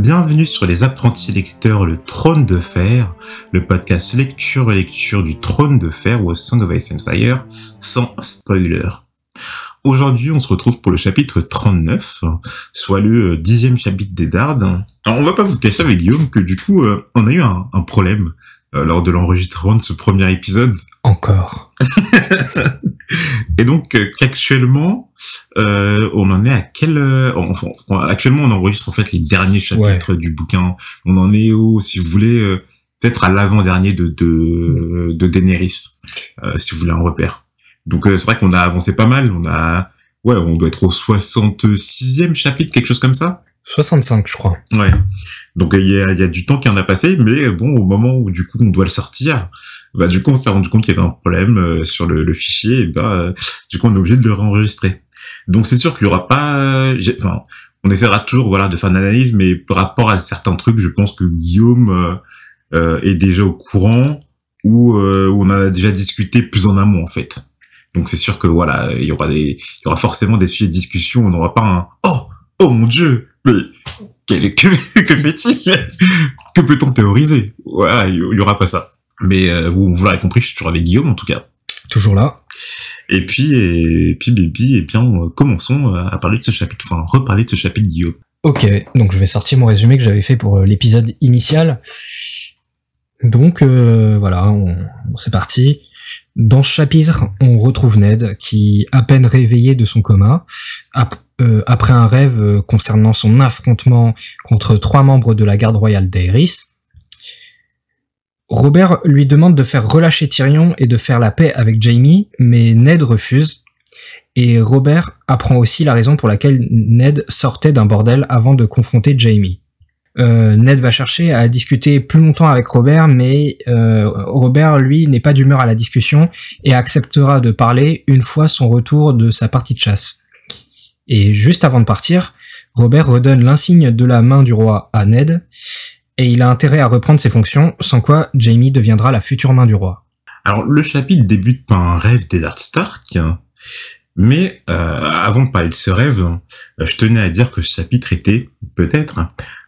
Bienvenue sur Les Apprentis Lecteurs, le Trône de Fer, le podcast lecture et lecture du Trône de Fer ou Song of Ice and Fire, sans spoiler. Aujourd'hui, on se retrouve pour le chapitre 39, soit le dixième chapitre des Dardes. Alors, on va pas vous cacher avec Guillaume que du coup, euh, on a eu un, un problème euh, lors de l'enregistrement de ce premier épisode. Encore. Et donc, euh, qu'actuellement, euh, on en est à quel... euh, enfin, actuellement, on enregistre en fait les derniers chapitres du bouquin. On en est au, si vous voulez, euh, peut-être à l'avant-dernier de, de, de Daenerys, euh, si vous voulez un repère. Donc, euh, c'est vrai qu'on a avancé pas mal. On a... Ouais, on doit être au 66e chapitre, quelque chose comme ça 65, je crois. Ouais. Donc il y a, il y a du temps qui en a passé, mais bon, au moment où du coup on doit le sortir, bah du coup on s'est rendu compte qu'il y avait un problème euh, sur le, le fichier, et bah euh, du coup on est obligé de le réenregistrer. Donc c'est sûr qu'il y aura pas, enfin, on essaiera toujours voilà de faire une analyse, mais par rapport à certains trucs, je pense que Guillaume euh, euh, est déjà au courant ou euh, on a déjà discuté plus en amont en fait. Donc c'est sûr que voilà, il y aura des, il y aura forcément des sujets de discussion. On n'aura pas un oh oh mon dieu, mais quel- que, que fait-il? Que peut-on théoriser? Voilà, il y aura pas ça. Mais euh, vous, vous l'aurez compris, je suis toujours avec Guillaume en tout cas. Toujours là. Et puis, et, puis, Bibi, et bien, euh, commençons à parler de ce chapitre, enfin, reparler de ce chapitre Guillaume. Ok, donc je vais sortir mon résumé que j'avais fait pour euh, l'épisode initial. Donc euh, voilà, on, on- c'est parti. Dans ce chapitre, on retrouve Ned qui, à peine réveillé de son coma, ap- euh, après un rêve euh, concernant son affrontement contre trois membres de la garde royale d'Aerys, Robert lui demande de faire relâcher Tyrion et de faire la paix avec Jaime, mais Ned refuse. Et Robert apprend aussi la raison pour laquelle Ned sortait d'un bordel avant de confronter Jaime. Euh, Ned va chercher à discuter plus longtemps avec Robert, mais euh, Robert, lui, n'est pas d'humeur à la discussion et acceptera de parler une fois son retour de sa partie de chasse. Et juste avant de partir, Robert redonne l'insigne de la main du roi à Ned, et il a intérêt à reprendre ses fonctions, sans quoi Jaime deviendra la future main du roi. Alors, le chapitre débute par un rêve d'Eddard Stark, mais euh, avant de parler de ce rêve, je tenais à dire que ce chapitre était, peut-être,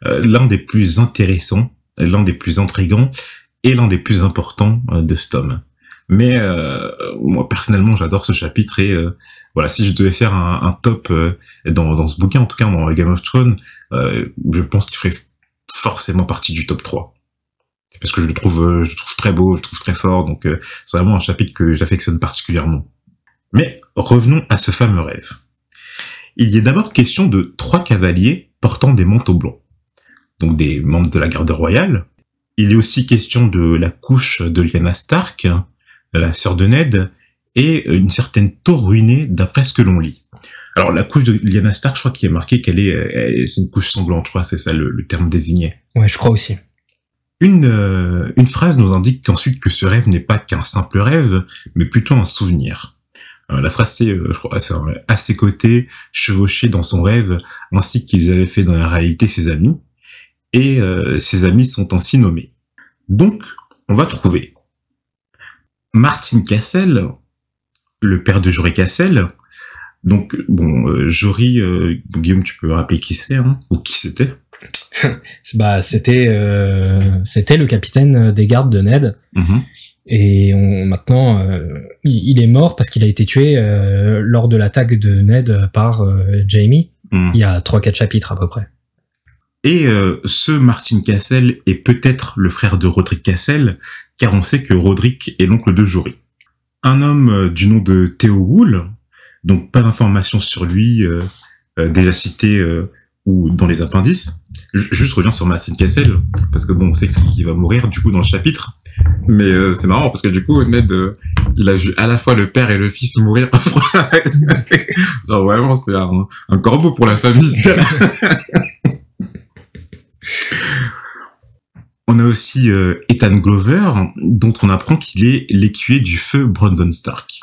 euh, l'un des plus intéressants, l'un des plus intrigants et l'un des plus importants euh, de ce tome. Mais moi, personnellement, j'adore ce chapitre et voilà, si je devais faire un, top dans, dans ce bouquin, en tout cas dans Game of Thrones, je pense qu'il ferait forcément partie du top 3 parce que je le trouve, euh, je le trouve très beau, je le trouve très fort, donc euh, c'est vraiment un chapitre que j'affectionne particulièrement. Mais revenons à ce fameux rêve. Il y est d'abord question de trois cavaliers portant des manteaux blancs, donc des membres de la garde royale. Il est aussi question de la couche de Lyanna Stark, la sœur de Ned, et une certaine tour ruinée d'après ce que l'on lit. Alors la couche de Lyanna Stark, je crois qu'il est marqué qu'elle est, elle- c'est une couche sanglante, je crois, c'est ça le, le terme désigné. Ouais, je crois aussi. Une, euh, une phrase nous indique qu'ensuite que ce rêve n'est pas qu'un simple rêve, mais plutôt un souvenir. Euh, la phrase c'est, euh, je crois, c'est euh, à ses côtés, chevauché dans son rêve, ainsi qu'ils avaient fait dans la réalité ses amis, et euh, ses amis sont ainsi nommés. Donc, on va trouver Martin Cassel, le père de Jory Cassel. Donc, bon, euh, Jory, euh, Guillaume, tu peux rappeler qui c'est, hein, ou qui c'était Bah, c'était euh, c'était le capitaine des gardes de Ned. Mhm. Et on, maintenant, euh, il, il est mort parce qu'il a été tué euh, lors de l'attaque de Ned par Jamie. Mhm. Il y a 3-4 chapitres à peu près. Et euh, ce Martin Cassel est peut-être le frère de Roderick Cassel, car on sait que Roderick est l'oncle de Jory. Un homme du nom de Theo Wool, donc pas d'informations sur lui, euh, euh, déjà cité euh, ou dans les appendices. Ju- Juste reviens sur Martin Cassel, parce que bon, on sait qu'il va mourir du coup dans le chapitre. Mais c'est marrant parce que du coup, Ned, il a vu à la fois le père et le fils mourir. Genre vraiment, c'est un, un corbeau pour la famille. On a aussi Ethan Glover, dont on apprend qu'il est l'écuyer du feu Brandon Stark.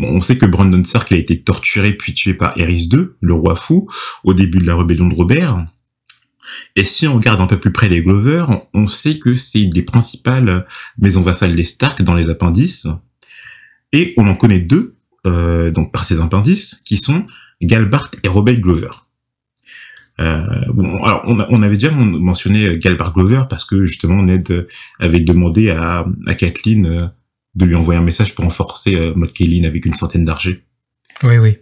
Bon, on sait que Brandon Stark a été torturé puis tué par Eris II, le roi fou, au début de la rébellion de Robert. Et si on regarde un peu plus près les Glover, on sait que c'est une des principales maisons vassales des Stark dans les appendices. Et on en connaît deux, euh, donc par ces appendices, qui sont Galbart et Robert Glover. Euh, bon, alors on, avait déjà mentionné Galbert Glover parce que justement Ned avait demandé à, à Kathleen euh, de lui envoyer un message pour renforcer euh, Maud Kaylin avec une centaine d'argés. Oui, oui.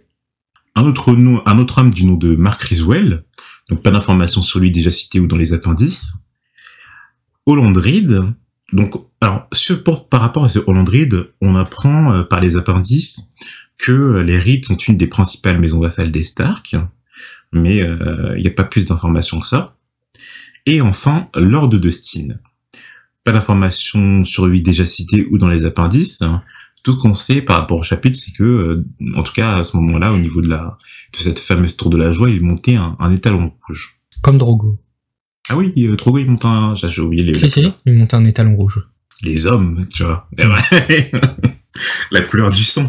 Un autre nom, un autre homme du nom de Mark Riswell, donc pas d'informations sur lui déjà cité ou dans les appendices. Holland Reed, donc alors sur, pour, par rapport à ce Holland Reed, on apprend euh, par les appendices que euh, les Reed sont une des principales maisons vassales des Stark, mais euh, il n'y a pas plus d'informations que ça. Et enfin, Lord Dustin. Pas d'informations sur lui déjà cité ou dans les appendices. Tout ce qu'on sait par rapport au chapitre, c'est que, euh, en tout cas à ce moment-là, au niveau de la de cette fameuse tour de la joie, il montait un, un étalon rouge. Comme Drogo. Ah oui, euh, Drogo il monte un... J'ai oublié les, Si, si, il monte un étalon rouge. les hommes, tu vois. Ouais. la couleur du sang.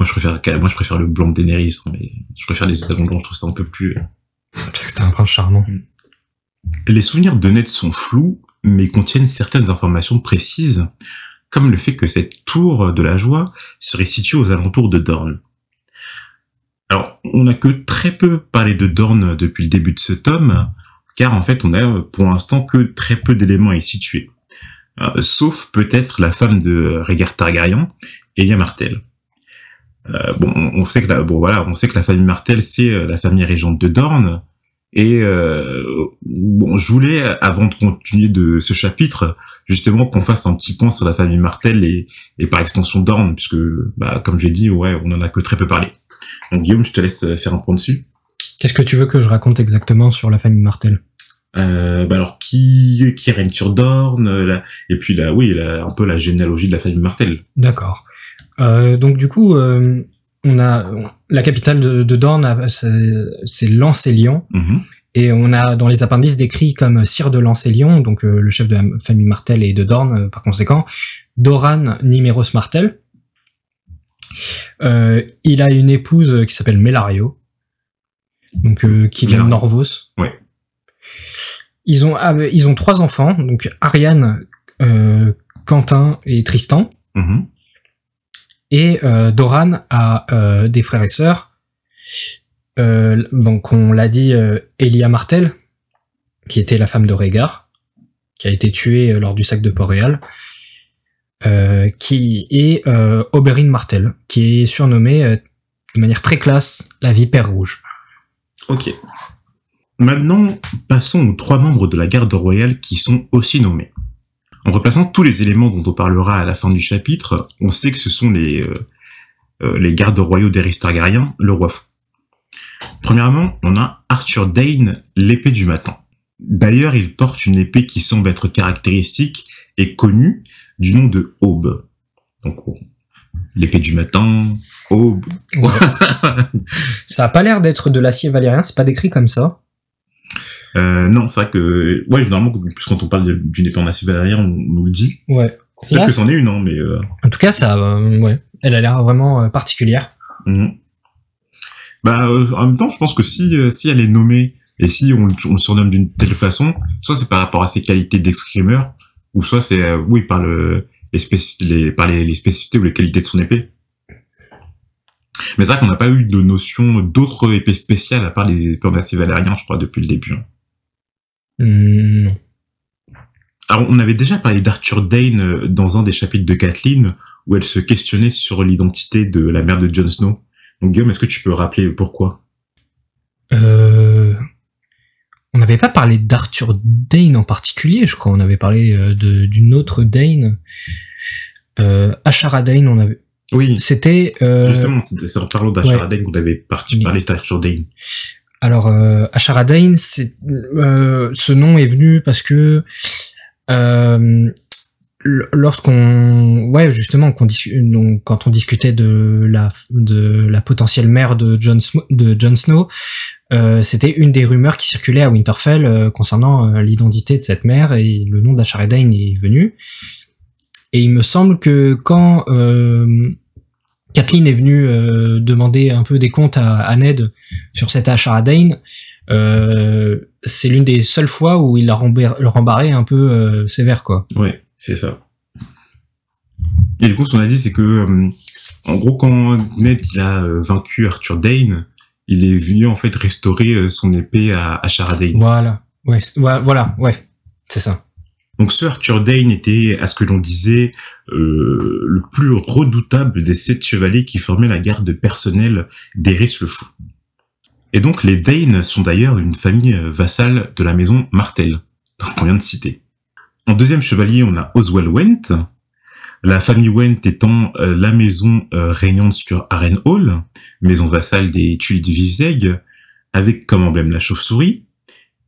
Moi je préfère moi je préfère le blanc de Daenerys, hein, mais je préfère les étalons blancs, je trouve ça un peu plus Parce que t'es un prince charmant. Les souvenirs de Ned sont flous, mais contiennent certaines informations précises, comme le fait que cette tour de la joie serait située aux alentours de Dorne. Alors, on n'a que très peu parlé de Dorne depuis le début de ce tome, car en fait, on a pour l'instant que très peu d'éléments à y situer. Euh, sauf peut-être la femme de Rhaegar Targaryen, Elia Martell. Euh, bon, on sait que la, on sait que la famille Martell c'est euh, la famille régente de Dorne, et euh, bon, je voulais, avant de continuer de ce chapitre, justement qu'on fasse un petit point sur la famille Martel et, et par extension Dorne, puisque, bah, comme j'ai dit, ouais, on en a que très peu parlé. Donc Guillaume, je te laisse faire un point dessus. Qu'est-ce que tu veux que je raconte exactement sur la famille Martel? Euh, bah alors, qui qui règne sur Dorne, la- et puis là, oui, la- un peu la généalogie de la famille Martel. D'accord. Euh, donc du coup, euh, on a la capitale de, de Dorne, c'est Lancélian, Mhm. et on a dans les appendices décrit comme sire de Lancélian, donc euh, le chef de la famille Martel et de Dorne euh, par conséquent, Doran Niméros Martel. Euh, il a une épouse qui s'appelle Melario, donc qui vient de. Norvos. Ouais. Ils ont ils ont trois enfants, donc Ariane, Quentin et Tristan. Mhm. Et euh, Doran a euh, des frères et sœurs. Euh, donc on l'a dit, Elia Martel, qui était la femme de Rhaegar, qui a été tuée lors du sac de Port-Réal, euh, qui est Martel, qui est surnommée de manière très classe la Vipère Rouge. Ok. Maintenant, passons aux trois membres de la garde royale qui sont aussi nommés. En replaçant tous les éléments dont on parlera à la fin du chapitre, on sait que ce sont les, euh, euh, les gardes royaux d'Eris Targaryen, le roi fou. Premièrement, on a Arthur Dane, l'épée du matin. D'ailleurs, il porte une épée qui semble être caractéristique et connue du nom de Aube. Donc, l'épée du matin, Aube. Ça a pas l'air d'être de l'acier valérien, c'est pas décrit comme ça. Euh, non, c'est vrai que, ouais, généralement, plus quand on parle d'une épée en acier valérien, on nous le dit. Ouais. Peut-être que c'en est une, hein, mais euh, en tout cas, ça, euh, ouais, elle a l'air vraiment euh, particulière. mhm. bah, euh, en même temps, je pense que si si elle est nommée et si on, on le surnomme d'une telle façon, soit c'est par rapport à ses qualités d'escrimeur, ou soit c'est euh, oui par le les, les par les, les spécificités ou les qualités de son épée. Mais c'est vrai qu'on n'a pas eu de notion d'autres épées spéciales à part les épées en acier valérien, je crois, depuis le début. Hmm, non. Alors, on avait déjà parlé d'Arthur Dane euh, dans un des chapitres de Kathleen, où elle se questionnait sur l'identité de la mère de Jon Snow. Donc, Guillaume, est-ce que tu peux rappeler pourquoi? Euh, on n'avait pas parlé d'Arthur Dane en particulier, je crois. On avait parlé euh, d'une autre Dane. Euh, Ashara Dane, on avait. Oui, C'était. euh, justement, c'est en parlant d'Ashara ouais. Dane qu'on avait parti, parlé d'Arthur Dane. Alors, euh, euh, ce nom est venu parce que euh, lorsqu'on, ouais, justement, quand on discutait de la potentielle mère de Jon Snow, euh, c'était une des rumeurs qui circulait à Winterfell concernant l'identité de cette mère et le nom d'Ashara Dane est venu. Et il me semble que quand Kathleen est venue euh, demander un peu des comptes à, à Ned sur cette Ashara Dane, euh, c'est l'une des seules fois où il l'a rembarré un peu euh, sévère, quoi. Ouais, c'est ça. Et du coup, ce qu'on a dit, c'est que, en gros, quand Ned il a vaincu Arthur Dane, il est venu en fait restaurer son épée à, à Sharadane. Voilà. Ouais, voilà, ouais. C'est ça. Donc ce Arthur Dane était, à ce que l'on disait, euh, le plus redoutable des sept chevaliers qui formaient la garde personnelle d'Eris le Fou. Et donc les Dane sont d'ailleurs une famille euh, vassale de la maison Martel, qu'on vient de citer. En deuxième chevalier, on a Oswald Went, la famille Went étant euh, la maison régnante sur Harrenhal, maison vassale des Tuiles du Vivzeg, avec comme emblème la chauve-souris,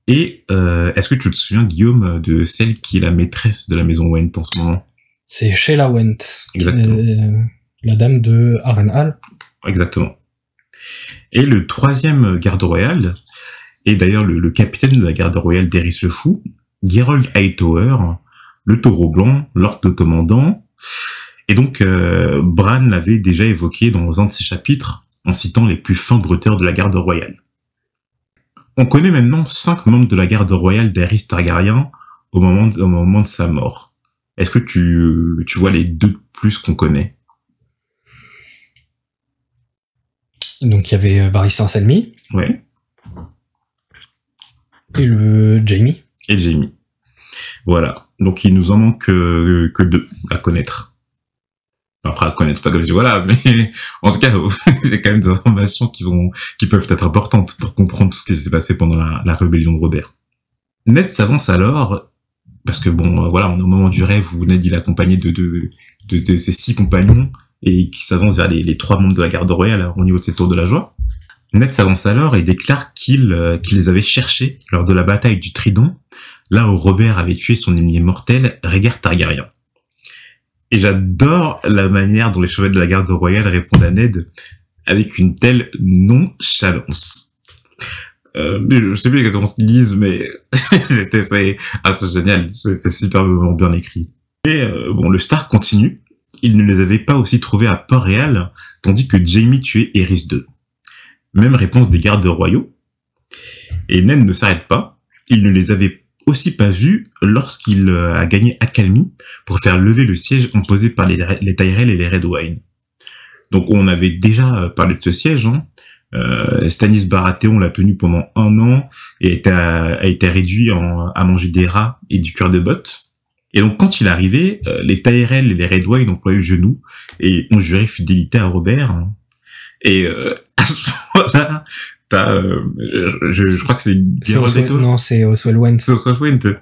et euh, est-ce que tu te souviens, Guillaume, de celle qui est la maîtresse de la maison Went en ce moment? C'est Sheila Went. Exactement. la dame de Harrenhal. Exactement. Et le troisième garde royal, et d'ailleurs le, le capitaine de la garde royale d'Eris le Fou, Gerold Hightower, le taureau blanc, l'ordre commandant. Et donc, euh, Bran l'avait déjà évoqué dans un de ses chapitres, en citant les plus fins bruteurs de la garde royale. On connaît maintenant cinq membres de la garde royale d'Aerys Targaryen au moment de, au moment de sa mort. Est-ce que tu, tu vois les deux de plus qu'on connaît? Donc il y avait euh, Barristan Selmy Ouais. et le Jamie. et Jamie. Voilà. Donc il nous en manque que, que deux à connaître. Après à connaître, pas comme si voilà, mais en tout cas, c'est quand même des informations qui sont qui peuvent être importantes pour comprendre tout ce qui s'est passé pendant la, rébellion de Robert. Ned s'avance alors parce que bon, euh, voilà, on est au moment du rêve où Ned il est accompagné de de, de, ses six compagnons et qui s'avance vers les, trois membres de la garde royale au niveau de ses tours de la joie. Ned s'avance alors et déclare qu'il euh, qu'il les avait cherchés lors de la bataille du Trident, là où Robert avait tué son ennemi mortel, Rhaegar Targaryen. Et j'adore la manière dont les chevaliers de la garde royale répondent à Ned avec une telle nonchalance. Euh, je sais plus exactement ce qu'ils disent, mais c'était c'est ah, génial, c'est superbement bien écrit. Et euh, bon, le Stark continue. Il ne les avait pas aussi trouvés à Port-Réal, tandis que Jamie tuait Eris II. Même réponse des gardes royaux. Et Ned ne s'arrête pas. Il ne les avait aussi pas vus lorsqu'il euh, a gagné Accalmie pour faire lever le siège imposé par les, les Tyrell et les Redwine. Donc on avait déjà euh, parlé de ce siège. Hein. Euh, Stanis Baratheon l'a tenu pendant un an et a, a été réduit en, à manger des rats et du cœur de botte. Et donc quand il euh, les Tyrell et les Redwine ont ployé le genou et ont juré fidélité à Robert. hein. Et t'as, euh, je, je crois que c'est Leto, non, c'est Oswald Went. c'est Oswald Went,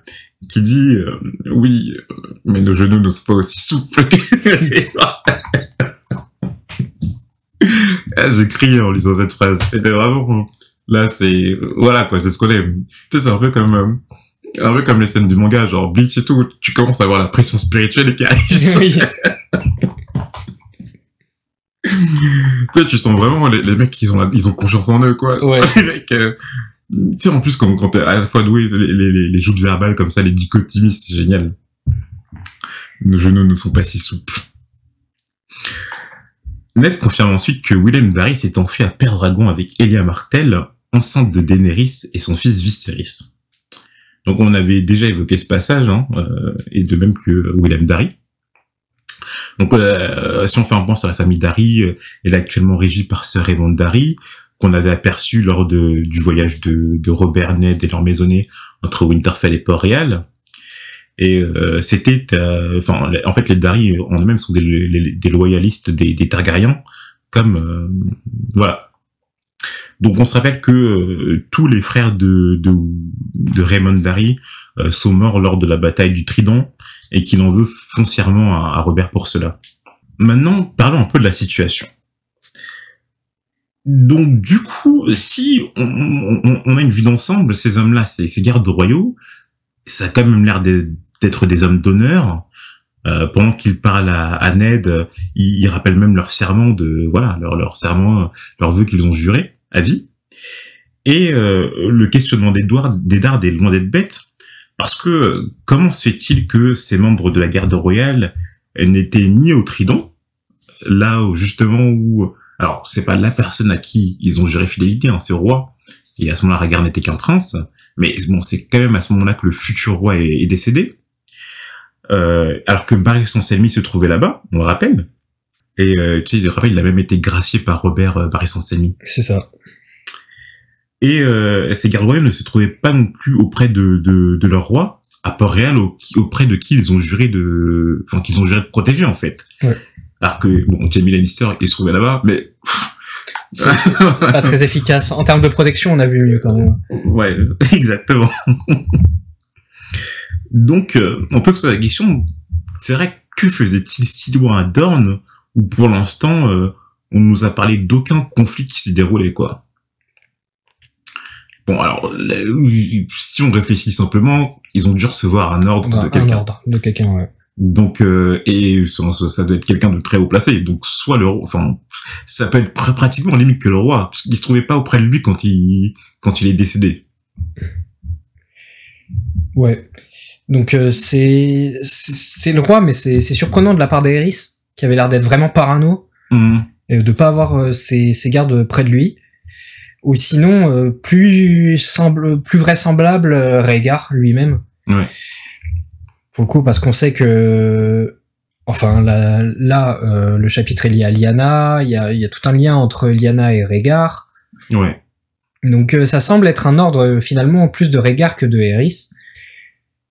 qui dit euh, oui, euh, mais nos genoux ne sont pas aussi souples. Ah, J'ai crié en lisant cette phrase. C'était vraiment là, c'est voilà quoi, c'est ce qu'on aime. Tu sais, c'est un peu comme euh, un peu comme les scènes du manga, genre Bleach et tout. Tu commences à avoir la pression spirituelle qui arrive. Tu sais, tu sens vraiment les, les mecs qui ont la- ils ont confiance en eux quoi. Ouais. les mecs, euh, tu sais, en plus, quand, quand t'es à la fois doué, les, les, les, les joutes verbales comme ça, les dichotomies, c'est génial. Nos genoux ne sont pas si souples. Ned confirme ensuite que Willem Varys s'est enfui à Père-Dragon avec Elia Martell, enceinte de Daenerys et son fils Viserys. Donc on avait déjà évoqué ce passage, hein, euh, et de même que Willem Darry. Donc euh, si on fait un point sur la famille Darry, euh, elle est actuellement régie par Sir Raymond Darry, qu'on avait aperçu lors de, du voyage de, Robert Ned et leur maisonnée entre Winterfell et Port-Réal. Et euh, c'était, euh, enfin, en fait, les Darry en eux-mêmes sont des, loyalistes des, Targaryens, comme euh, voilà. Donc, on se rappelle que euh, tous les frères de de, de Raymond euh, sont morts lors de la bataille du Trident et qu'il en veut foncièrement à, Robert pour cela. Maintenant, parlons un peu de la situation. Donc du coup, si on, a une vue d'ensemble, ces hommes-là, ces, gardes royaux, ça a quand même l'air d'être des hommes d'honneur. Euh, pendant qu'ils parlent à, Ned, ils, rappellent même leur serment de voilà leur leur serment, leur vœu qu'ils ont juré à vie. Et euh, le questionnement d'Edward, d'Eddard est loin d'être bête, parce que comment se fait-il que ces membres de la garde royale n'étaient ni au Trident, là où justement où alors, c'est pas la personne à qui ils ont juré fidélité, hein, c'est au roi. Et à ce moment-là, Rhaegar n'était qu'un prince. Mais bon, c'est quand même à ce moment-là que le futur roi est, décédé. Euh, alors que Barry Selmy se trouvait là-bas, on le rappelle. Et euh, tu sais, je rappelle, il a même été gracié par Robert euh, Barry Selmy. C'est ça. Et euh, ces gardes royaux ne se trouvaient pas non plus auprès de, de, de leur roi, à Port-Réal, auprès de qui ils ont juré de, enfin qu'ils ont juré de protéger en fait. Ouais. Alors que bon, Jamie Lannister il se trouvait là-bas, mais C'est pas très efficace. En termes de protection, on a vu mieux quand même. ouais, exactement. Donc, euh, on peut se poser la question, c'est vrai, que faisait-il si loin à Dorne, où pour l'instant, euh, on nous a parlé d'aucun conflit qui s'est déroulé, quoi? Bon, alors, là, si on réfléchit simplement, ils ont dû recevoir un ordre de un quelqu'un. ordre de quelqu'un, ouais. Donc, euh, et ça, doit être quelqu'un de très haut placé. Donc, soit le roi, enfin, ça peut être pr- pratiquement limite que le roi, parce qu'il se trouvait pas auprès de lui quand il, quand il est décédé. Ouais. Donc euh, c'est c'est le roi, mais c'est surprenant de la part d'Aerys, qui avait l'air d'être vraiment parano, Hum, et de pas avoir euh, ses, ses gardes près de lui. Ou sinon, euh, plus semble, plus vraisemblable, euh, Rhaegar lui-même. Ouais. Pour le coup, parce qu'on sait que, enfin là, là euh, le chapitre est lié à Lyanna, il y a, il y a tout un lien entre Lyanna et Rhaegar. Ouais. Donc euh, ça semble être un ordre euh, finalement plus de Rhaegar que de Aerys.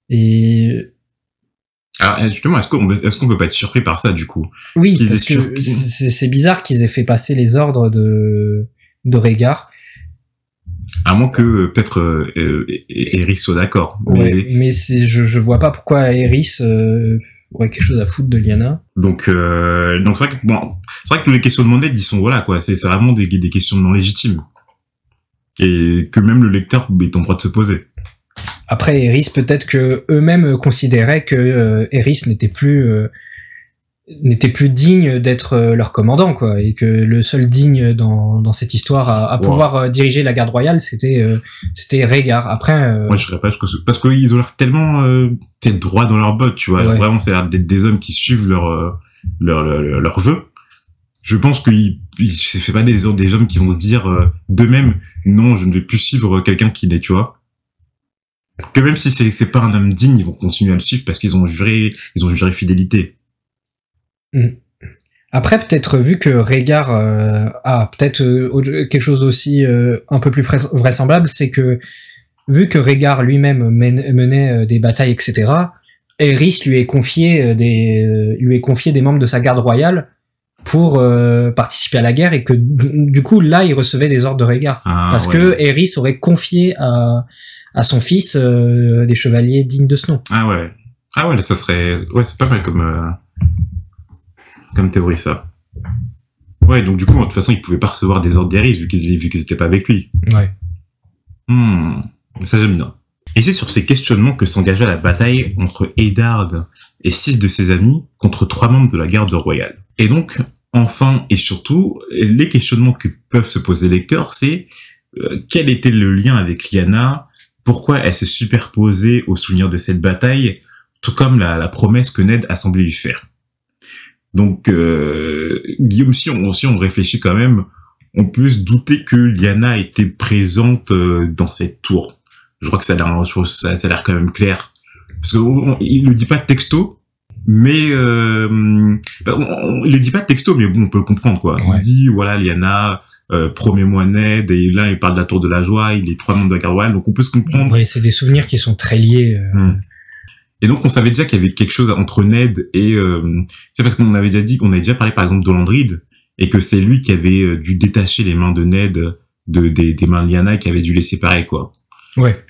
Et Alors, euh, justement, est-ce qu'on est-ce qu'on peut pas être surpris par ça, du coup? oui, parce que c'est bizarre qu'ils aient fait passer les ordres de de Rhaegar. À moins que, euh, peut-être, euh, euh, Eric soit d'accord. Mais, Ouais, mais c'est je je vois pas pourquoi Aerys euh, aurait quelque chose à foutre de Lyanna. donc, euh, donc c'est vrai que, bon, c'est vrai que les questionnements d'aide, ils sont, voilà, quoi, c'est c'est vraiment des, des questionnements légitimes. Et que même le lecteur est en droit de se poser. Après Aerys, peut-être que eux-mêmes considéraient que euh, Aerys n'était plus n'était plus digne d'être euh, leur commandant quoi et que le seul digne dans, dans cette histoire à, à Wow. pouvoir euh, diriger la garde royale c'était euh, c'était Rhaegar après euh, Moi, je serais pas, parce que, parce qu'ils ont l'air tellement, euh, tête droit dans leurs bottes, tu vois. Ouais. Vraiment, c'est d'être des hommes qui suivent leur, euh, leur, leur, leur, leur vœu. Je pense que c'est pas des, des hommes qui vont se dire, euh, d'eux-mêmes, non, je ne vais plus suivre quelqu'un qui l'est, tu vois. Que même si c'est, c'est pas un homme digne, ils vont continuer à le suivre parce qu'ils ont juré, ils ont juré fidélité. Après peut-être vu que Rhaegar euh, a peut-être euh, quelque chose d'aussi euh, un peu plus vrais- vraisemblable c'est que vu que Rhaegar lui-même menait euh, des batailles etc Aerys lui est confié euh, des euh, lui est confié des membres de sa garde royale pour euh, participer à la guerre et que du coup là il recevait des ordres de Rhaegar Ah, parce ouais. que Aerys aurait confié à à son fils euh, des chevaliers dignes de ce nom. Ah ouais. Ah ouais, ça serait, ouais, c'est pas mal comme, euh, comme théorie, ça. Ouais, donc du coup, de toute façon, ils pouvaient pas recevoir des ordres d'Eris vu qu'ils, vu qu'ils étaient pas avec lui. Ouais. Hmm, ça j'aime bien. Et c'est sur ces questionnements que s'engagea la bataille entre Eddard et six de ses amis contre trois membres de la garde royale. Et donc, enfin et surtout, les questionnements que peuvent se poser les lecteurs, c'est euh, quel était le lien avec Lyanna, pourquoi elle se superposait au souvenir de cette bataille, tout comme la, la promesse que Ned a semblé lui faire. Donc, euh, Guillaume, si on, si on réfléchit quand même, on peut se douter que Lyanna était présente euh, dans cette tour. Je crois que ça a l'air, ça, ça a l'air quand même clair. Parce qu'il il le dit pas texto, mais euh, ben, on, on- il le dit pas texto, mais bon, on peut le comprendre quoi. Ouais. Il dit voilà, Lyanna, euh, promets-moi Ned, et là il parle de la tour de la joie, il est trois membres de la royale, donc on peut se comprendre. Oui, c'est des souvenirs qui sont très liés. euh, Hmm. Et donc on savait déjà qu'il y avait quelque chose entre Ned et euh, c'est parce qu'on avait déjà dit qu'on avait déjà parlé par exemple d'Olandride et que c'est lui qui avait euh, dû détacher les mains de Ned de des, des mains de Lyanna et qui avait dû les séparer quoi. Ouais.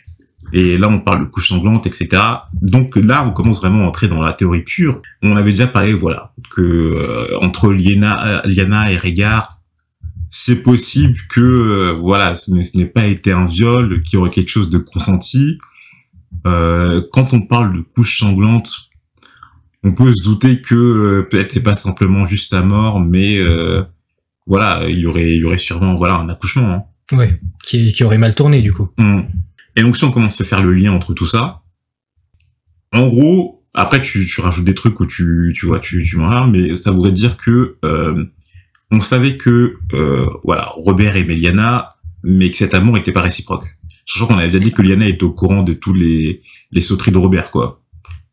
Et là on parle de couche sanglante etc. Donc là on commence vraiment à entrer dans la théorie pure. On avait déjà parlé voilà que euh, entre Lyanna, Lyanna et Rhaegar c'est possible que euh, voilà ce n'est pas été un viol, qu'il y aurait quelque chose de consenti. Euh, quand on parle de couche sanglante, on peut se douter que euh, peut-être c'est pas simplement juste sa mort, mais euh, voilà, il y aurait, il y aurait sûrement voilà un accouchement. Hein. Ouais. Qui, qui aurait mal tourné du coup. Mm. Et donc si on commence à faire le lien entre tout ça, en gros, après tu, tu rajoutes des trucs où tu, tu vois, tu, tu m'en mais ça voudrait dire que euh, on savait que euh, voilà, Robert et Meliana, mais que cet amour n'était pas réciproque. Sachant qu'on avait déjà dit que Liana était au courant de tous les, les sauteries de Robert, quoi.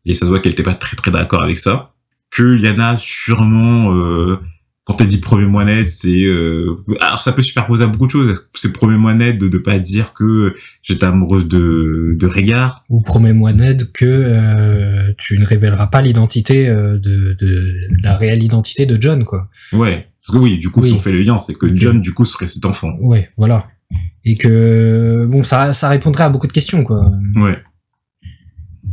Et ça se voit qu'elle était pas très très d'accord avec ça. Que Liana, sûrement, euh, quand elle dit premier Ned, c'est euh, alors ça peut superposer à beaucoup de choses. C'est premier Ned de ne pas dire que j'étais amoureuse de de Régard? Ou promets-moi Ned que euh, tu ne révéleras pas l'identité euh, de, de la réelle identité de John quoi. Ouais. Parce que oui, du coup, Oui. si on fait le lien, c'est que. John, du coup, serait cet enfant. Ouais, voilà. Et que bon, ça ça répondrait à beaucoup de questions quoi. Ouais.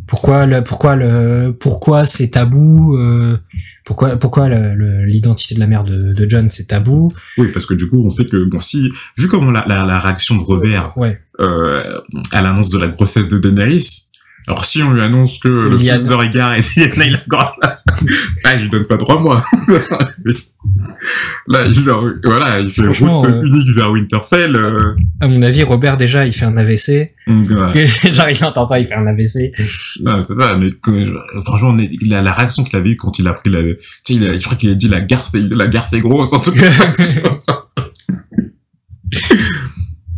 Pourquoi le pourquoi le pourquoi c'est tabou euh, pourquoi pourquoi l'identité de la mère de, de John c'est tabou? Oui, parce que du coup, on sait que bon, si vu comment la, la, la réaction de Robert ouais euh, à l'annonce de la grossesse de Daenerys. Alors si on lui annonce que le fils de Rhaegar est il a encore... Là, il lui donne pas trois mois. Là, il, voilà, il fait route euh, unique vers Winterfell. Euh, à mon avis Robert déjà il fait un AVC donc, voilà. genre il entend ça il fait un AVC Non, c'est ça, mais franchement, on est- la, réaction qu'il avait eu quand il a pris la... Tu sais, il a- je crois qu'il a dit la gare, c'est la gare, c'est gros, en tout cas.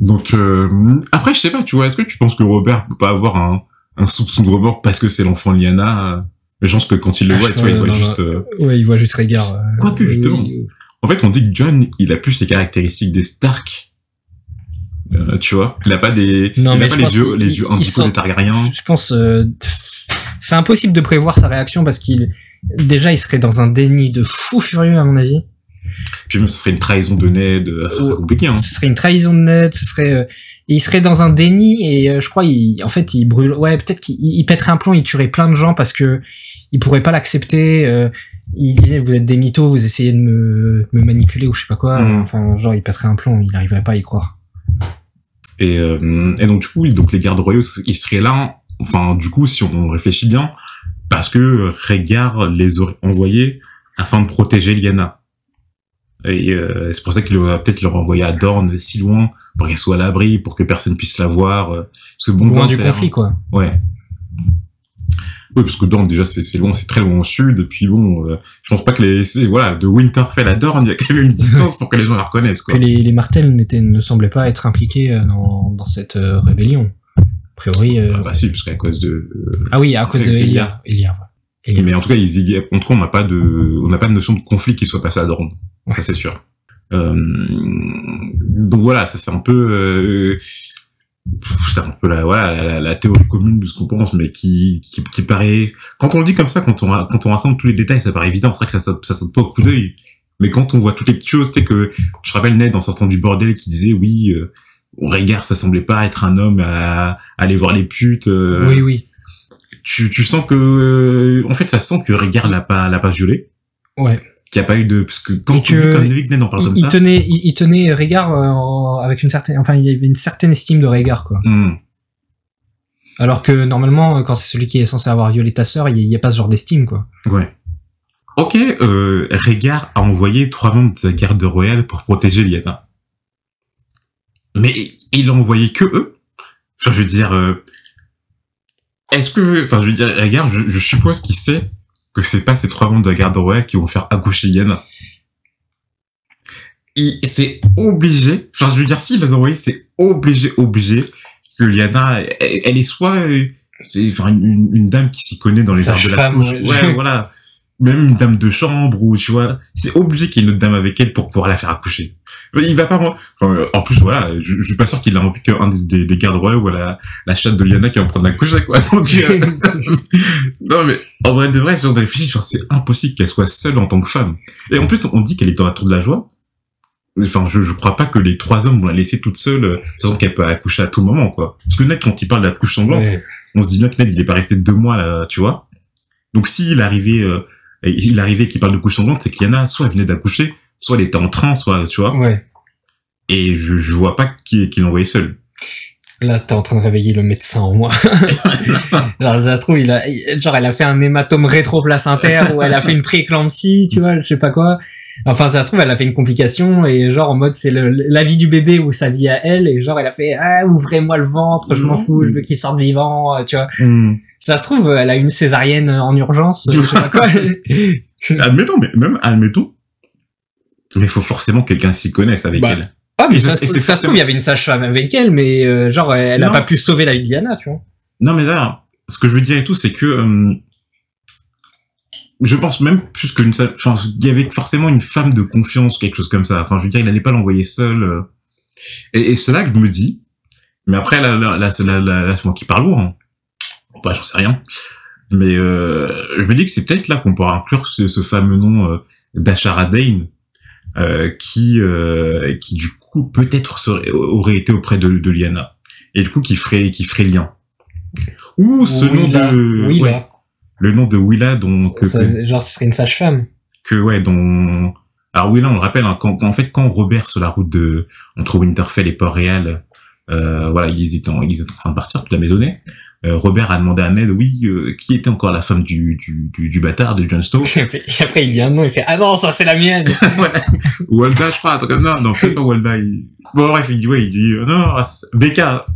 Donc, euh, après, je sais pas, tu vois, est-ce que tu penses que Robert peut pas avoir un, un soupçon de remords parce que c'est l'enfant de Lyanna euh, Je pense que quand il le Ah, voit, je tu vois, il voit non, juste... euh, ouais il voit juste Régard euh, Quoique, justement. oui, En fait, on dit que John, il a plus les caractéristiques des Stark. Euh, tu vois, il a pas des, Non, il a pas les yeux, les yeux indicaux des Targaryens. je pense euh, c'est impossible de prévoir sa réaction parce qu'il déjà il serait dans un déni de fou furieux à mon avis Puis même, ce serait une trahison de Ned, euh, ça serait compliqué, hein. ce serait une trahison de net, ce serait euh, il serait dans un déni et euh, je crois il en fait il brûle ouais peut-être qu'il il pèterait un plomb, il tuerait plein de gens parce que il pourrait pas l'accepter euh, il dirait vous êtes des mythos, vous essayez de me, de me manipuler ou je sais pas quoi, Mhm. enfin genre il pèterait un plomb, il arriverait pas à y croire. Et, euh, et donc du coup, donc les gardes royaux, ils seraient là. Enfin, du coup, si on réfléchit bien, parce que Rhaegar les aurait envoyés afin de protéger Lyanna. Et euh, c'est pour ça qu'il va peut-être leur envoyer à Dorne si loin pour qu'elle soit à l'abri, pour que personne puisse la voir. euh, bon, Loin du conflit quoi. Ouais. Oui, parce que Dorne déjà c'est loin, c'est très loin au sud. Et puis bon, euh, je pense pas que les voilà de Winterfell à Dorne, il y a quand même une distance pour que les gens la reconnaissent quoi. Que les, les Martels ne semblaient pas être impliqués euh, dans, dans cette rébellion. A priori Ah bah si, parce qu'à cause de ah oui, à cause de Elia. Elia. Mais en tout cas, ils, ils- en tout cas, on n'a pas de, on n'a pas de notion de conflit qui soit passé à Dorne. Ça, c'est sûr. Euh, donc voilà, ça c'est un peu, euh, c'est un peu la, voilà, la, la théorie commune de ce qu'on pense, mais qui, qui, qui paraît, quand on le dit comme ça, quand on, quand on rassemble tous les détails, ça paraît évident. C'est vrai que ça, saute- ça saute pas au coup d'œil. Mais quand on voit toutes les petites choses, tu sais que, je te rappelle Ned en sortant du bordel qui disait oui, euh, au regard, ça semblait pas être un homme à, à aller voir les putes. euh, Oui, oui. tu, tu sens que euh, en fait ça sent que Régard l'a pas l'a pas violé Ouais. Qu'il y a pas eu de parce que quand vu comme David Ned en parle Il, comme il ça. tenait, il, il tenait Régard euh, avec une certaine, enfin, il y avait une certaine estime de Régard, quoi. hmm, Alors que normalement, quand c'est celui qui est censé avoir violé ta sœur, il n'y a, pas ce genre d'estime, quoi. ouais. Ok euh, Régard a envoyé trois membres de sa garde royale pour protéger Lyanna mais il a envoyé que eux. Je veux dire euh, est-ce que enfin je veux dire Régard je, je suppose qu'il sait que c'est pas ces trois membres de la garde royale qui vont faire accoucher Lyanna il c'est obligé enfin je veux dire s'il les envoyés c'est obligé obligé que Lyanna elle, elle est soit c'est enfin une, une dame qui s'y connaît dans les arts de la couche. ouais. ouais voilà. Même une dame de chambre ou tu vois. C'est obligé qu'il y ait une autre dame avec elle pour pouvoir la faire accoucher il va pas enfin, euh, en plus voilà je, je suis pas sûr qu'il a envie qu'un des, des, des gardes royaux ou la, la chatte de Lyanna qui est en train d'accoucher quoi donc euh, non mais en vrai de vrai si on réfléchit enfin, c'est impossible qu'elle soit seule en tant que femme et en plus on dit qu'elle est dans la tour de la joie Enfin, je, je crois pas que les trois hommes vont la laisser toute seule, euh, sachant qu'elle peut accoucher à tout moment, quoi. Parce que Ned, quand il parle de la couche sanglante, Ouais. on se dit bien que Ned, il est pas resté deux mois, là, tu vois. Donc, s'il arrivait, euh, et il arrivait qu'il parle de couche sanglante, c'est qu'il y en a, soit elle venait d'accoucher, soit elle était en train, soit, tu vois. Ouais. Et je, je vois pas qui, qui l'envoyait seul. Là, t'es en train de réveiller le médecin en moi. genre, ça se trouve, il a, il- genre, elle a fait un hématome rétroplacentaire ou elle a fait une prééclampsie, tu vois, je sais pas quoi. Enfin, ça se trouve, elle a fait une complication et genre, en mode, c'est le, la vie du bébé ou sa vie à elle et genre, elle a fait, ah, ouvrez-moi le ventre, je m'en fous, je veux qu'il sorte vivant, tu vois. Hmm. Ça se trouve, elle a une césarienne en urgence, je sais pas quoi. Admettons, mais même, admettons. Mais il faut forcément que quelqu'un s'y connaisse avec Bah, elle. Ah, mais Et ça, c'est- se- ça se trouve, il y avait une sage-femme avec elle, mais euh, genre, elle a Non. pas pu sauver la vie de Diana, tu vois. Non, mais là, ce que je veux dire et tout, c'est que, euh, je pense même plus qu'une enfin il y avait forcément une femme de confiance quelque chose comme ça enfin je veux dire il allait pas l'envoyer seul euh. et, et c'est là que je me dis mais après là là là, là, là, c'est moi qui parle lourd hein. bah j'en sais rien mais euh, je me dis que c'est peut-être là qu'on pourra inclure ce, ce fameux nom euh, d'Ashara Dane qui euh, qui du coup peut-être aurait été auprès de, de Liana. Et du coup qui ferait qui ferait lien. Ou ce nom de Willa. le nom de Willa dont que, Ça, genre ce serait une sage-femme. que ouais dont alors Willa on le rappelle hein, quand, en fait quand Robert sur la route de entre Winterfell et Port-Réal euh, voilà ils étaient en, ils étaient en train de partir toute la maisonnée euh, Robert a demandé à Ned, oui, euh, qui était encore la femme du, du, du, du bâtard de Jon Snow? Et après, il dit un nom, il fait Ah non, ça c'est la mienne Walda, je crois, un truc comme ça. Non, peut-être pas Walda. Il... Bon, bref, il dit, ouais, il dit, euh, non, ah, Becca.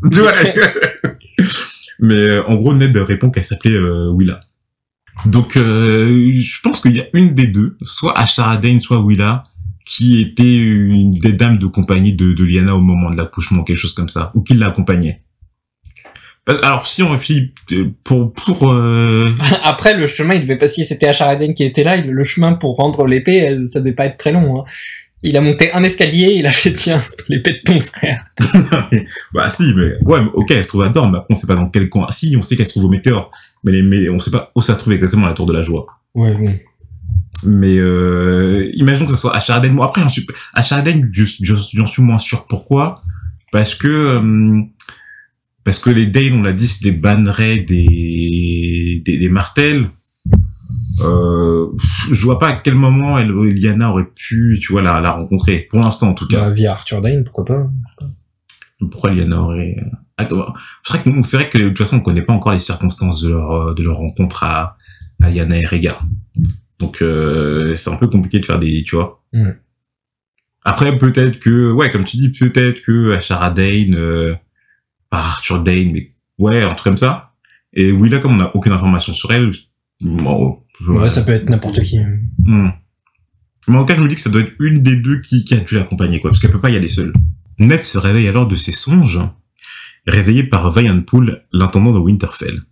Mais euh, en gros, Ned répond qu'elle s'appelait euh, Willa. Donc, euh, je pense qu'il y a une des deux, soit Ashara Dane, soit Willa, qui était une des dames de compagnie de, de Lyanna au moment de l'accouchement, quelque chose comme ça, ou qui l'accompagnait. Alors, si on réfléchit euh, pour pour euh, Après, le chemin, il devait pas, si c'était Asharaden qui était là, le chemin pour rendre l'épée, ça devait pas être très long. Hein. Il a monté un escalier, il a fait, tiens, l'épée de ton frère. Bah si, mais ouais, mais ok, elle se trouve à Dorne, mais après, on sait pas dans quel coin. Si, on sait qu'elle se trouve au Météore, mais, les, mais on sait pas où ça se trouve exactement la Tour de la Joie. Ouais, bon. Mais euh, imaginons que ce soit à Charaden. Bon, après, j'en suis à Charaden, je- je- j'en suis moins sûr. Pourquoi? Parce que euh, parce que les Dane, on l'a dit, c'est des bannerets, des des, des martels. Euh, je vois pas à quel moment elle, Lyanna aurait pu, tu vois, la, la rencontrer. Pour l'instant, en tout cas. Bah, via Arthur Dane, pourquoi pas Pourquoi Lyanna aurait... Ah, bah, C'est vrai que c'est vrai que de toute façon on connaît pas encore les circonstances de leur euh, de leur rencontre à, à Lyanna et Rhaegar. Donc euh, c'est un peu compliqué de faire des tu vois. Mm. Après peut-être que ouais comme tu dis peut-être que Ashara Dane euh, par Arthur Dane mais ouais un truc comme ça. Et Willa comme on n'a aucune information sur elle bon, Ouais, ça peut être n'importe qui. Hmm. Mais en tout cas, je me dis que ça doit être une des deux qui, qui a dû l'accompagner, quoi, parce qu'elle peut pas y aller seule. Ned se réveille alors de ses songes, réveillé par Pool, l'intendant de Winterfell.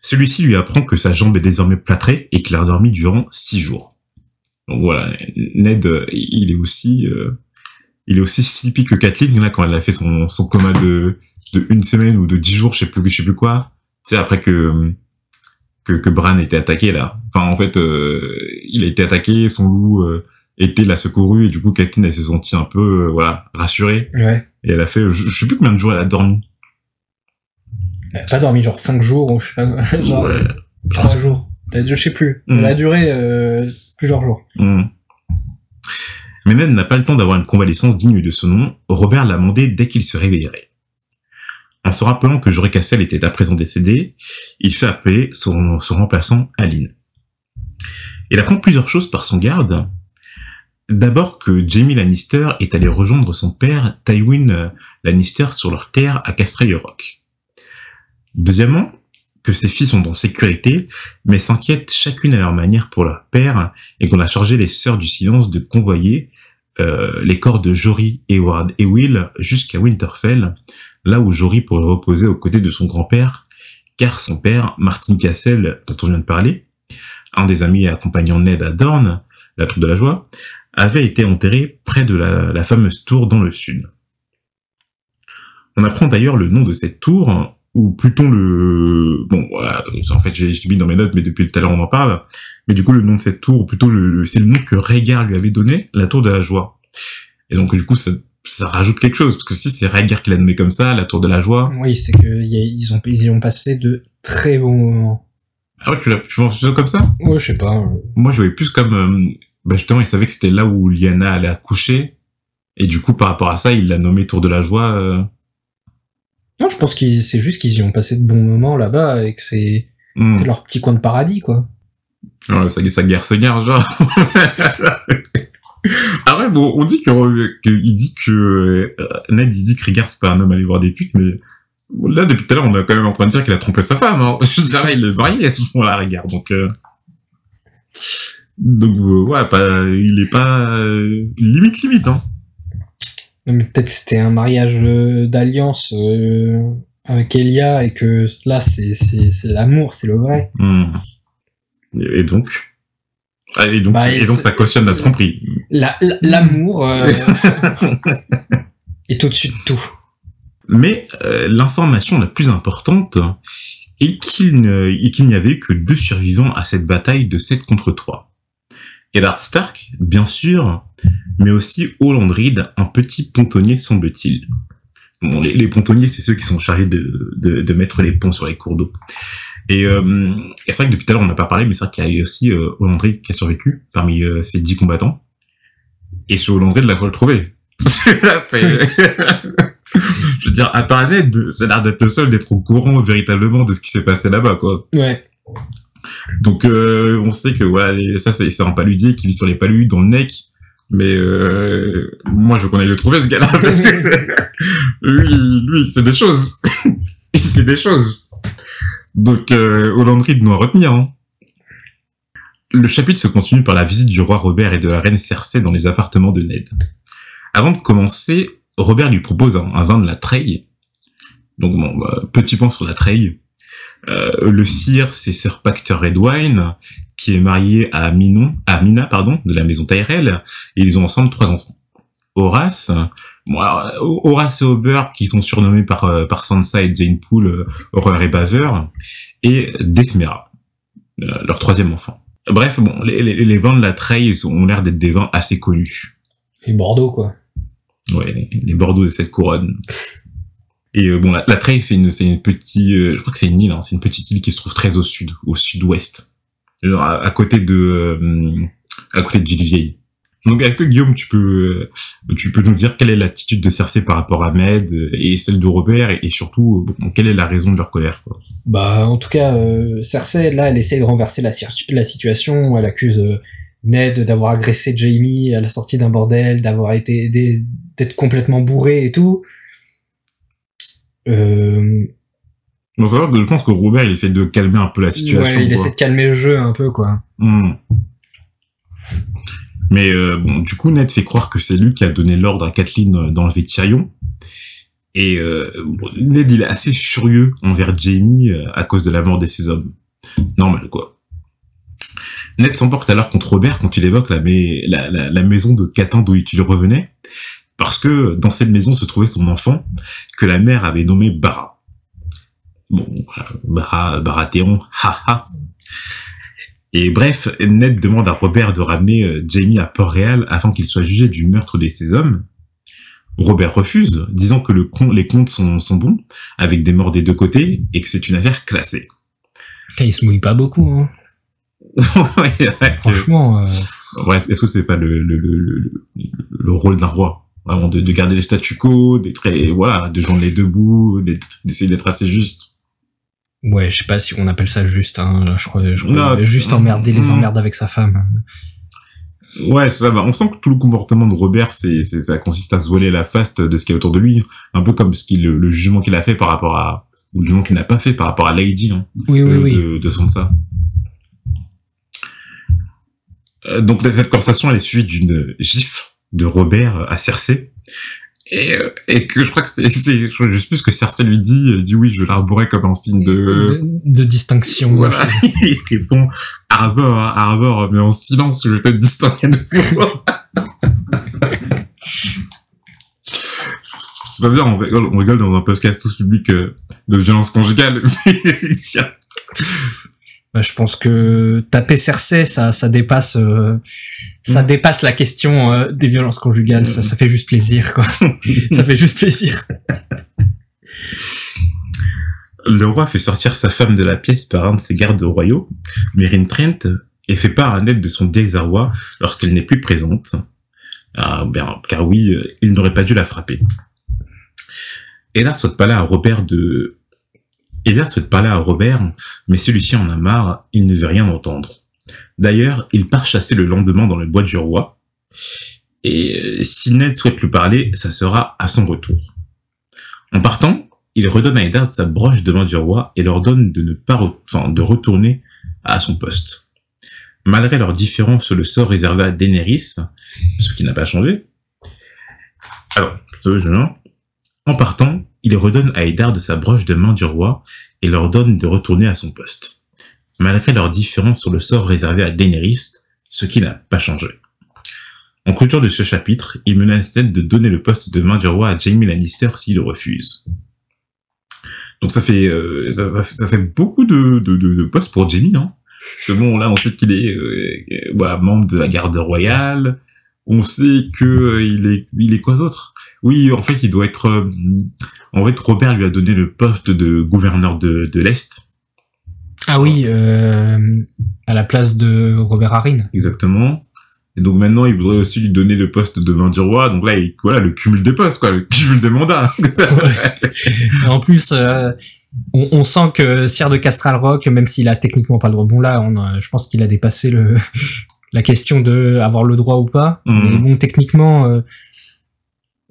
Celui-ci lui apprend que sa jambe est désormais plâtrée et qu'il a dormi durant six jours. Donc voilà, Ned, il est aussi, euh, il est aussi sleepy que Kathleen, là, quand elle a fait son, son coma de, de une semaine ou de dix jours, je sais plus, je sais plus quoi. Tu sais, après que, que, que Bran était attaqué, là. Enfin, en fait, euh, il a été attaqué, son loup, euh, était la secouru, et du coup, Kathleen, elle s'est sentie un peu, euh, voilà, rassurée. Ouais. Et elle a fait, je, je sais plus combien de jours elle a dormi. Elle a pas dormi genre 5 jours ou je sais pas, genre Ouais. 3 jours. Peut-être, Je sais plus. Mm. Elle a duré euh, plusieurs jours. Hmm. Mais Ned n'a pas le temps d'avoir une convalescence digne de ce nom. Robert l'a mandé dès qu'il se réveillerait. En se rappelant que Jorah Cassel était à présent décédé, il fait appeler son, son remplaçant Aline. Il apprend plusieurs choses par son garde. D'abord que Jamie Lannister est allé rejoindre son père Tywin euh, Lannister sur leur terre à Castrel Rock. Deuxièmement, que ses filles sont en sécurité, mais s'inquiètent chacune à leur manière pour leur père, et qu'on a chargé les sœurs du silence de convoyer euh, les corps de Jory, Eward et Will jusqu'à Winterfell, là où Jory pourrait reposer aux côtés de son grand-père, car son père, Martin Cassel, dont on vient de parler, un des amis accompagnant Ned à Dorne, la tour de la joie, avait été enterré près de la, fameuse tour dans le sud. On apprend d'ailleurs le nom de cette tour, ou plutôt le... Bon, voilà, en fait j'ai mis dans mes notes, mais depuis tout à l'heure on en parle, mais du coup le nom de cette tour, ou plutôt le, le- c'est le nom que Rhaegar lui avait donné, la tour de la joie. Et donc du coup ça, ça rajoute quelque chose, parce que si c'est Rhaegar qui l'a nommé comme ça, la tour de la joie, Oui, c'est que y a- ils ont ils y ont passé de très bons moments. ah ouais, tu l'as tu vois ça comme ça? Ouais, je sais pas. euh, Moi, je voyais plus comme, euh, bah justement, il savait que c'était là où Lyanna allait accoucher, et du coup, par rapport à ça, il l'a nommé Tour de la Joie. euh, Non, je pense qu'ils c'est juste qu'ils y ont passé de bons moments là-bas et que c'est c'est leur petit coin de paradis quoi. Ouais, ça, ça guerre se guerre, genre. ah ouais, bon, on dit que, que il dit que euh, Ned, il dit que Rhaegar c'est pas un homme à aller voir des putes, mais là, depuis tout à l'heure, on est quand même en train de dire qu'il a trompé sa femme. Hein. Je savais, il est marié à ce moment-là, Rhaegar, donc. Euh... Donc euh, ouais, pas, il est pas euh, limite limite, hein. Non, Mais peut-être que c'était un mariage euh, d'alliance avec Elia et que là c'est c'est c'est l'amour, c'est le vrai. Hmm. Et et donc, Ah, et donc, Bah, et donc ça cautionne la tromperie. La- la- L'amour euh, est au-dessus de tout. Mais euh, l'information la plus importante est qu'il ne- et qu'il n'y avait que deux survivants à cette bataille de 7 contre 3. Eddard Stark, bien sûr, mais aussi Holland Reed, un petit pontonnier semble-t-il. Bon, les, les pontonniers, c'est ceux qui sont chargés de, de, de mettre les ponts sur les cours d'eau. Et, euh, et c'est vrai que depuis tout à l'heure on n'a pas parlé, mais c'est vrai qu'il y a eu aussi euh, Holland Reed qui a survécu parmi euh, ces 10 combattants. Et ce Holland Reed, la faut le trouver. Là, c'est- Je veux dire, à part Ned, ça a l'air d'être le seul d'être au courant véritablement de ce qui s'est passé là-bas, quoi. Ouais. Donc, euh, on sait que, les- ça, c'est un paludier qui vit sur les palus dans le neck. Mais, euh, moi, je veux qu'on aille le trouver, ce gars-là, parce que, lui, lui, c'est des choses. c'est des choses. Donc, euh, Holland Reed doit retenir, hein. Le chapitre se continue par la visite du roi Robert et de la reine Cersei dans les appartements de Ned. Avant de commencer, Robert lui propose un, vin de la treille. Donc bon, bah, petit point sur la treille. Euh, le sire, c'est Sir Pacter Redwine, qui est marié à Minon, à Mina, pardon, de la maison Tyrell, et ils ont ensemble trois enfants. Horace, bon, alors, Horace et Aubert, qui sont surnommés par, euh, par Sansa et Jane Poole, Horreur et Baveur, et Desmera, euh, leur troisième enfant. Bref, bon, les, les, les vins de la treille ont l'air d'être des vins assez connus. Et Bordeaux, quoi. Ouais, les- les Bordeaux de cette couronne. Et euh, bon, la, la Treille, c'est une, c'est une petite, euh, je crois que c'est une île, hein, c'est une petite île qui se trouve très au sud, au sud-ouest, Genre à, à côté de, euh, à côté de Villevieille. Donc, est-ce que Guillaume, tu peux, euh, tu peux nous dire quelle est l'attitude de Cersei par rapport à Med euh, et celle de Robert, et, et surtout, euh, bon, quelle est la raison de leur colère, quoi? Bah, en tout cas, euh, Cersei, là, elle essaye de renverser la, situation. Elle accuse euh, Ned d'avoir agressé Jamie à la sortie d'un bordel, d'avoir été d'être complètement bourré et tout. Euh, Bon, vrai que je pense que Robert, il essaie de calmer un peu la situation. ouais, il quoi. essaie de calmer le jeu un peu, quoi. Hmm. Mais euh, bon, du coup, Ned fait croire que c'est lui qui a donné l'ordre à Kathleen euh, d'enlever Tyrion. Et euh, Ned, il est assez furieux envers Jamie euh, à cause de la mort de ses hommes. Normal, quoi. Ned s'emporte alors contre Robert quand il évoque la, mais- la, la, la maison de Catin d'où il revenait, parce que dans cette maison se trouvait son enfant, que la mère avait nommé Bara. Bon, Bara, Baratheon, haha. Et bref, Ned demande à Robert de ramener euh, Jamie à Port-Réal afin qu'il soit jugé du meurtre de ses hommes. Robert refuse, disant que le con- les comptes sont, sont bons, avec des morts des deux côtés, et que c'est une affaire classée. Il se mouille pas beaucoup, hein. ouais, ouais. Franchement, euh, Ouais, est-ce que c'est pas le, le, le, le, le rôle d'un roi? Vraiment, de, de garder le statu quo, d'être, voilà, de joindre les deux bouts, d'essayer d'être assez juste. Ouais, je sais pas si on appelle ça juste, hein. Je crois, je crois Non, juste emmerder les Mm. emmerdes avec sa femme. Ouais, ça va. On sent que tout le comportement de Robert, c'est, c'est, ça consiste à se voler la face de ce qu'il y a autour de lui. Un peu comme ce qu'il, le, le jugement qu'il a fait par rapport à, ou le jugement qu'il n'a pas fait par rapport à Lady, hein, Oui, oui, euh, oui. de, de Sansa. Euh, donc, cette conversation, elle est suivie d'une gifle de Robert à Cersei. Et, euh, et que je crois que c'est, c'est, je juste plus que Cersei lui dit, elle dit oui, je l'arborais comme un signe de, de, de distinction. voilà. Il répond, Arbor, Arbor, mais en silence, je te distingue de. C'est pas bien, on rigole, on rigole dans un podcast tous public euh, de violence conjugale. Je pense que taper Cersei, ça, ça dépasse, euh, ça Mm. dépasse la question euh, des violences conjugales. Ça, ça fait juste plaisir, quoi. ça fait juste plaisir. Le roi fait sortir sa femme de la pièce par un de ses gardes royaux, Mérine Trent, et fait part à Ned de son désarroi lorsqu'elle n'est plus présente. Ah, ben, car oui, euh, il n'aurait pas dû la frapper. Eddard souhaite parler à Robert de... Eddard souhaite parler à Robert, mais celui-ci en a marre, il ne veut rien entendre. D'ailleurs, il part chasser le lendemain dans le bois du roi, et euh, si Ned souhaite lui parler, ça sera à son retour. En partant, il redonne à Eddard sa broche de main du roi et leur donne de ne pas, de retourner à son poste. Malgré leur différence sur le sort réservé à Daenerys, ce qui n'a pas changé. Alors, en partant, il redonne à Eddard sa broche de main du roi et leur donne de retourner à son poste. Malgré leur différence sur le sort réservé à Daenerys, ce qui n'a pas changé. En clôture de ce chapitre, il menace Ned de donner le poste de main du roi à Jamie Lannister s'il refuse. Donc ça fait euh, ça, fait beaucoup de, de, de, de postes pour Jamie, hein. Parce que bon, là, on sait qu'il est euh, voilà, membre de la garde royale. On sait que euh, il est il est quoi d'autre? Oui, en fait, il doit être euh, en fait Robert lui a donné le poste de gouverneur de de l'Est. Ah oui, euh, à la place de Robert Harrin. Exactement. Et donc maintenant, il voudrait aussi lui donner le poste de main du roi. Donc là, il, voilà, le cumul des postes, quoi, le cumul des mandats. Ouais. en plus, euh, on, on sent que Sire de Castral Rock, même s'il a techniquement pas le droit, bon là, on a- je pense qu'il a dépassé le la question de avoir le droit ou pas. Mhm. Mais bon, techniquement, euh,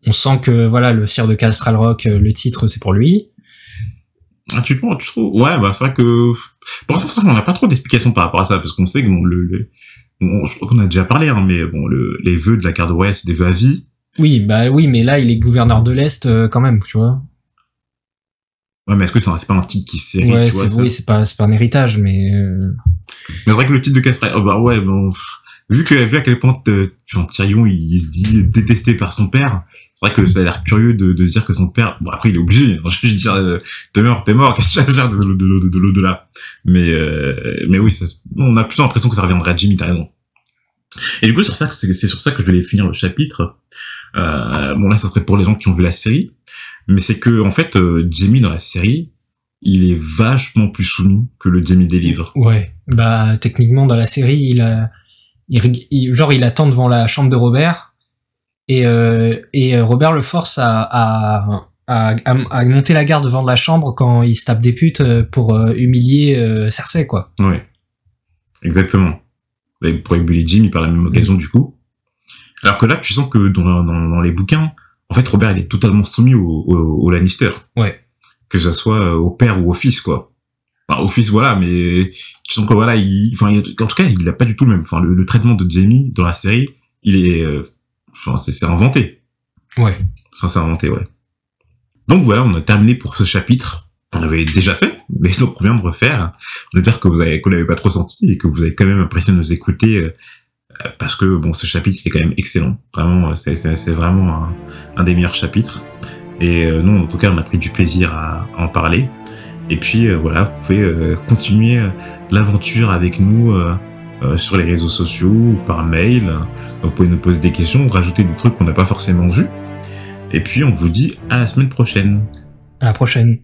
on sent que voilà, le Sire de Castral Rock, euh, le titre, c'est pour lui. Ah, tu penses, tu trouves? Ouais, bah c'est vrai que pour l'instant, c'est vrai qu'on n'a pas trop d'explications par rapport à ça, parce qu'on sait que bon, le, le- bon, je crois qu'on a déjà parlé, hein, mais bon, le, les vœux de la garde royale, c'est des vœux à vie. Oui, bah oui, mais là, il est gouverneur de l'Est euh, quand même, tu vois. Ouais, mais est-ce que c'est pas un titre qui s'hérite, Ouais, tu vois, c'est ça? oui, c'est pas c'est pas un héritage, mais euh, Mais c'est vrai que le titre de Castral, oh, bah ouais, bon, vu que vu à quel point euh, genre, Tyrion il, il se dit détesté par son père, c'est vrai que ça a l'air curieux de, de dire que son père, bon après il est obligé, je veux dire, euh, t'es mort, t'es mort, qu'est-ce que tu vas faire de, de, de, de l'au-delà? Mais euh, mais oui, ça, on a plutôt l'impression que ça reviendrait à Jimmy, t'as raison. Et du coup c'est sur ça que je vais finir le chapitre. Euh, bon là, ça serait pour les gens qui ont vu la série, mais c'est que en fait, euh, Jamie dans la série, il est vachement plus soumis que le Jamie des livres. ouais, bah techniquement dans la série, il a il- genre il attend devant la chambre de Robert et euh, et euh, Robert le force à à, à à- monter la garde devant la chambre quand il se tape des putes euh, pour euh, humilier euh, Cersei quoi. Ouais. Exactement. Et pour émuler Jimmy par la même occasion, du coup. Alors que là, tu sens que dans, dans, dans les bouquins, en fait, Robert, il est totalement soumis au, au, au Lannister. Ouais. Que ce soit au père ou au fils, quoi. Enfin, au fils, voilà, mais tu sens que voilà, il, enfin, il- en tout cas, il a pas du tout le même. Enfin, le, le traitement de Jamie dans la série, il est, enfin, c'est inventé. Ouais. Ça, c'est inventé, ouais. Donc voilà, on a terminé pour ce chapitre. On l'avait déjà fait, mais donc on vient de refaire. On espère que vous avez, que vous l'avez pas trop senti et que vous avez quand même apprécié de nous écouter euh, euh, parce que bon, ce chapitre est quand même excellent. Vraiment, euh, c'est, vraiment un, un des meilleurs chapitres. Et euh, nous, en tout cas, on a pris du plaisir à, à en parler. Et puis euh, voilà, vous pouvez euh, continuer l'aventure avec nous euh, sur les réseaux sociaux par mail. Vous pouvez nous poser des questions, rajouter des trucs qu'on n'a pas forcément vus. Et puis on vous dit à la semaine prochaine. À la prochaine.